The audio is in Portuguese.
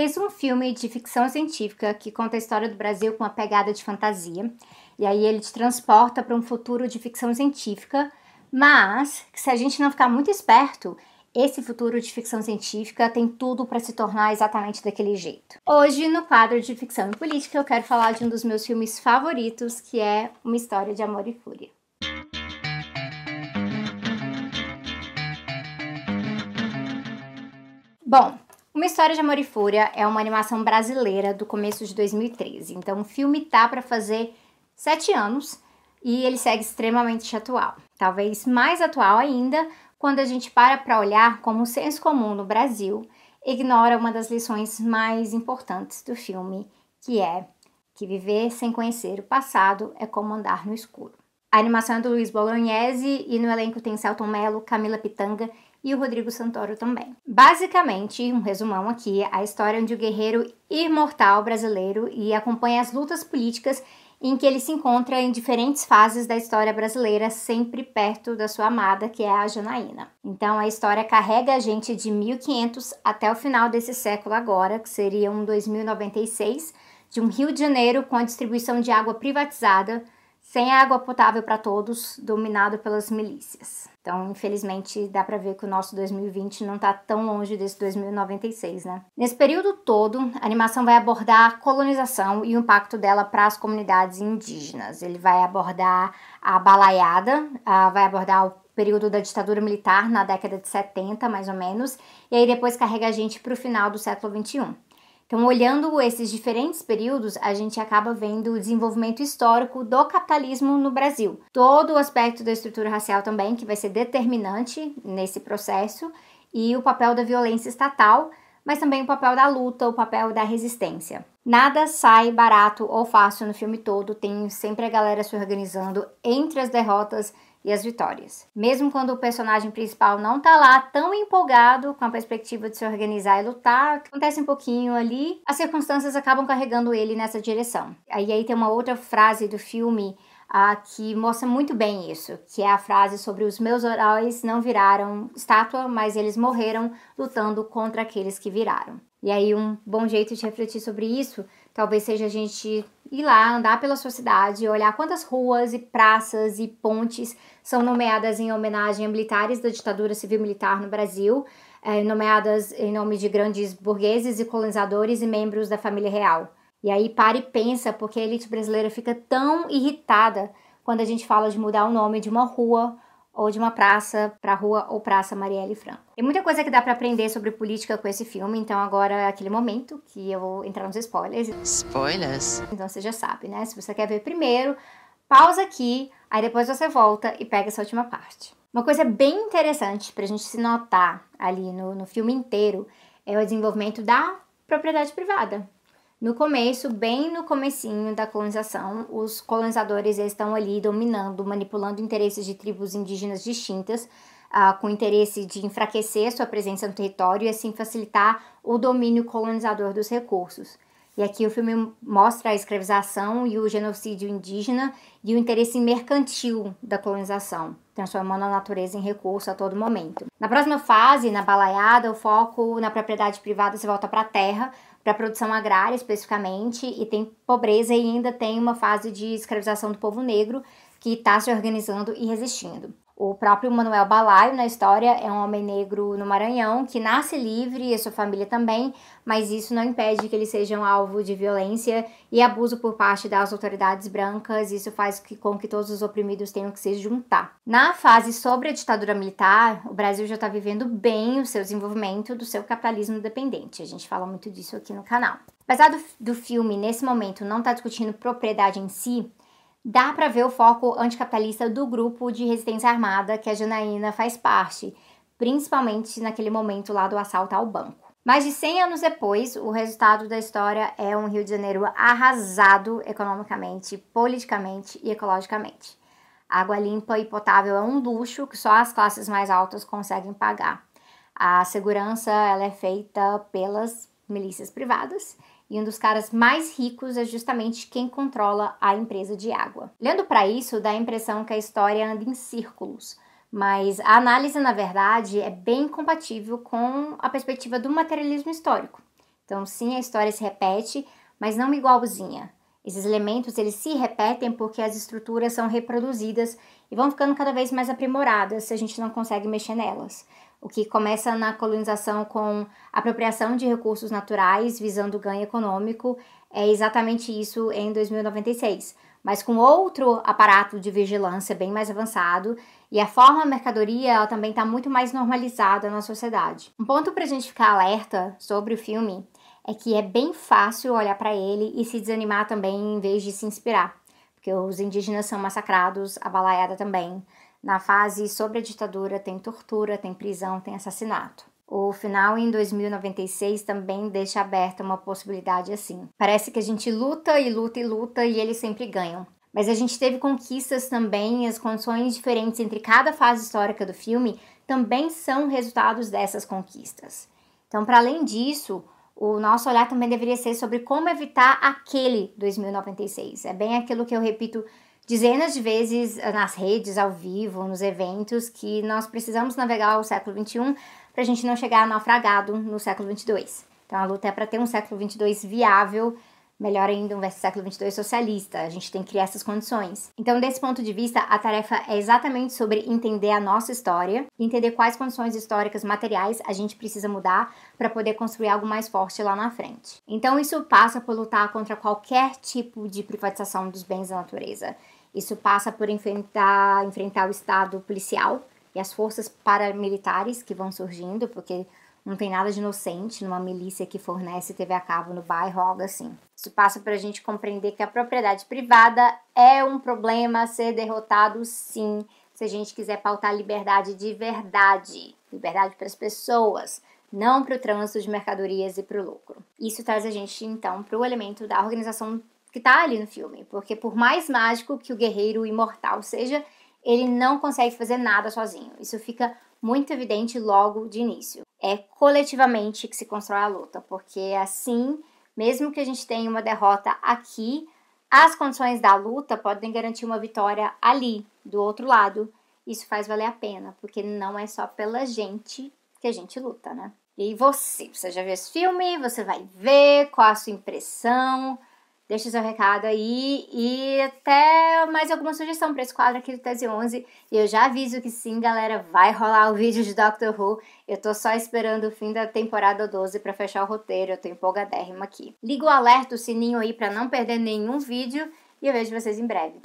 fez um filme de ficção científica que conta a história do Brasil com uma pegada de fantasia. E aí ele te transporta para um futuro de ficção científica, mas se a gente não ficar muito esperto, esse futuro de ficção científica tem tudo para se tornar exatamente daquele jeito. Hoje, no quadro de ficção e política, eu quero falar de um dos meus filmes favoritos, que é Uma História de Amor e Fúria. Bom, Uma História de Amor e Fúria é uma animação brasileira do começo de 2013. Então, o filme tá para fazer sete anos e ele segue extremamente atual. Talvez mais atual ainda quando a gente para para olhar como o senso comum no Brasil ignora uma das lições mais importantes do filme, que é que viver sem conhecer o passado é como andar no escuro. A animação é do Luiz Bolognese e no elenco tem Celton Mello, Camila Pitanga e o Rodrigo Santoro também. Basicamente, um resumão aqui, a história de um guerreiro imortal brasileiro e acompanha as lutas políticas em que ele se encontra em diferentes fases da história brasileira, sempre perto da sua amada, que é a Janaína. Então a história carrega a gente de 1500 até o final desse século agora, que seria um 2096, de um Rio de Janeiro com a distribuição de água privatizada, sem água potável para todos, dominado pelas milícias. Então, infelizmente, dá para ver que o nosso 2020 não está tão longe desse 2096, né? Nesse período todo, a animação vai abordar a colonização e o impacto dela para as comunidades indígenas. Ele vai abordar a balaiada, vai abordar o período da ditadura militar na década de 70, mais ou menos, e aí depois carrega a gente para o final do século 21. Então, olhando esses diferentes períodos, a gente acaba vendo o desenvolvimento histórico do capitalismo no Brasil. Todo o aspecto da estrutura racial também, que vai ser determinante nesse processo, e o papel da violência estatal, mas também o papel da luta, o papel da resistência. Nada sai barato ou fácil no filme todo, tem sempre a galera se organizando entre as derrotas e as vitórias. Mesmo quando o personagem principal não tá lá tão empolgado com a perspectiva de se organizar e lutar, acontece um pouquinho ali, as circunstâncias acabam carregando ele nessa direção. Aí aí tem uma outra frase do filme ah, que mostra muito bem isso, que é a frase sobre os meus heróis não viraram estátua, mas eles morreram lutando contra aqueles que viraram. E aí um bom jeito de refletir sobre isso talvez seja a gente ir lá, andar pela sua cidade, olhar quantas ruas e praças e pontes são nomeadas em homenagem a militares da ditadura civil-militar no Brasil, é, nomeadas em nome de grandes burgueses e colonizadores e membros da família real. E aí para e pensa porque a elite brasileira fica tão irritada quando a gente fala de mudar o nome de uma rua ou de uma praça para Rua ou Praça Marielle Franco. Tem muita coisa que dá para aprender sobre política com esse filme, então agora é aquele momento que eu vou entrar nos spoilers. Spoilers? Então você já sabe, né? Se você quer ver primeiro, pausa aqui, aí depois você volta e pega essa última parte. Uma coisa bem interessante pra gente se notar ali no, no filme inteiro é o desenvolvimento da propriedade privada. No começo, bem no comecinho da colonização, os colonizadores estão ali dominando, manipulando interesses de tribos indígenas distintas, uh, com interesse de enfraquecer sua presença no território e assim facilitar o domínio colonizador dos recursos. E aqui o filme mostra a escravização e o genocídio indígena e o interesse mercantil da colonização, transformando a natureza em recurso a todo momento. Na próxima fase, na balaiada, o foco na propriedade privada se volta para a terra, para a produção agrária especificamente, e tem pobreza e ainda tem uma fase de escravização do povo negro que está se organizando e resistindo. O próprio Manuel Balaio, na história, é um homem negro no Maranhão que nasce livre e sua família também, mas isso não impede que eles sejam alvo de violência e abuso por parte das autoridades brancas. Isso faz com que todos os oprimidos tenham que se juntar. Na fase sobre a ditadura militar, o Brasil já está vivendo bem o seu desenvolvimento do seu capitalismo dependente. A gente fala muito disso aqui no canal. Apesar do, do filme, nesse momento, não estar tá discutindo propriedade em si, dá para ver o foco anticapitalista do grupo de resistência armada que a Janaína faz parte, principalmente naquele momento lá do assalto ao banco. Mais de 100 anos depois, o resultado da história é um Rio de Janeiro arrasado economicamente, politicamente e ecologicamente. água limpa e potável é um luxo que só as classes mais altas conseguem pagar. A segurança ela é feita pelas milícias privadas e um dos caras mais ricos é justamente quem controla a empresa de água. Olhando para isso, dá a impressão que a história anda em círculos, mas a análise, na verdade, é bem compatível com a perspectiva do materialismo histórico. Então, sim, a história se repete, mas não igualzinha. Esses elementos eles se repetem porque as estruturas são reproduzidas e vão ficando cada vez mais aprimoradas se a gente não consegue mexer nelas. O que começa na colonização com apropriação de recursos naturais visando ganho econômico é exatamente isso em 2096, mas com outro aparato de vigilância bem mais avançado e a forma mercadoria ela também está muito mais normalizada na sociedade. Um ponto para a gente ficar alerta sobre o filme é que é bem fácil olhar para ele e se desanimar também em vez de se inspirar, porque os indígenas são massacrados, a balaiada também. Na fase sobre a ditadura tem tortura, tem prisão, tem assassinato. O final em 2096 também deixa aberta uma possibilidade assim. Parece que a gente luta e luta e luta e eles sempre ganham. Mas a gente teve conquistas também, as condições diferentes entre cada fase histórica do filme também são resultados dessas conquistas. Então, para além disso, o nosso olhar também deveria ser sobre como evitar aquele 2096. É bem aquilo que eu repito dezenas de vezes nas redes, ao vivo, nos eventos, que nós precisamos navegar o século XXI para a gente não chegar naufragado no século XXII. Então a luta é para ter um século XXII viável melhor ainda, um século XXII socialista. A gente tem que criar essas condições. Então, desse ponto de vista, a tarefa é exatamente sobre entender a nossa história, entender quais condições históricas materiais a gente precisa mudar para poder construir algo mais forte lá na frente. Então, isso passa por lutar contra qualquer tipo de privatização dos bens da natureza. Isso passa por enfrentar, enfrentar o Estado policial e as forças paramilitares que vão surgindo, porque não tem nada de inocente numa milícia que fornece TV a cabo no bairro, algo assim. Isso passa para a gente compreender que a propriedade privada é um problema a ser derrotado, sim, se a gente quiser pautar liberdade de verdade, liberdade para as pessoas, não para o trânsito de mercadorias e para o lucro. Isso traz a gente então para o elemento da organização que está ali no filme, porque por mais mágico que o guerreiro imortal seja, ele não consegue fazer nada sozinho. Isso fica muito evidente logo de início. É coletivamente que se constrói a luta, porque assim, mesmo que a gente tenha uma derrota aqui, as condições da luta podem garantir uma vitória ali, do outro lado. Isso faz valer a pena, porque não é só pela gente que a gente luta, né? E você? Você já viu esse filme? Você vai ver? Qual a sua impressão? Deixa seu recado aí e até mais alguma sugestão para esse quadro aqui do Tese 11. E eu já aviso que sim, galera, vai rolar o vídeo de Doctor Who. Eu tô só esperando o fim da temporada 12 para fechar o roteiro. Eu tô empolgadérrima aqui. Liga o alerta, o sininho aí para não perder nenhum vídeo e eu vejo vocês em breve.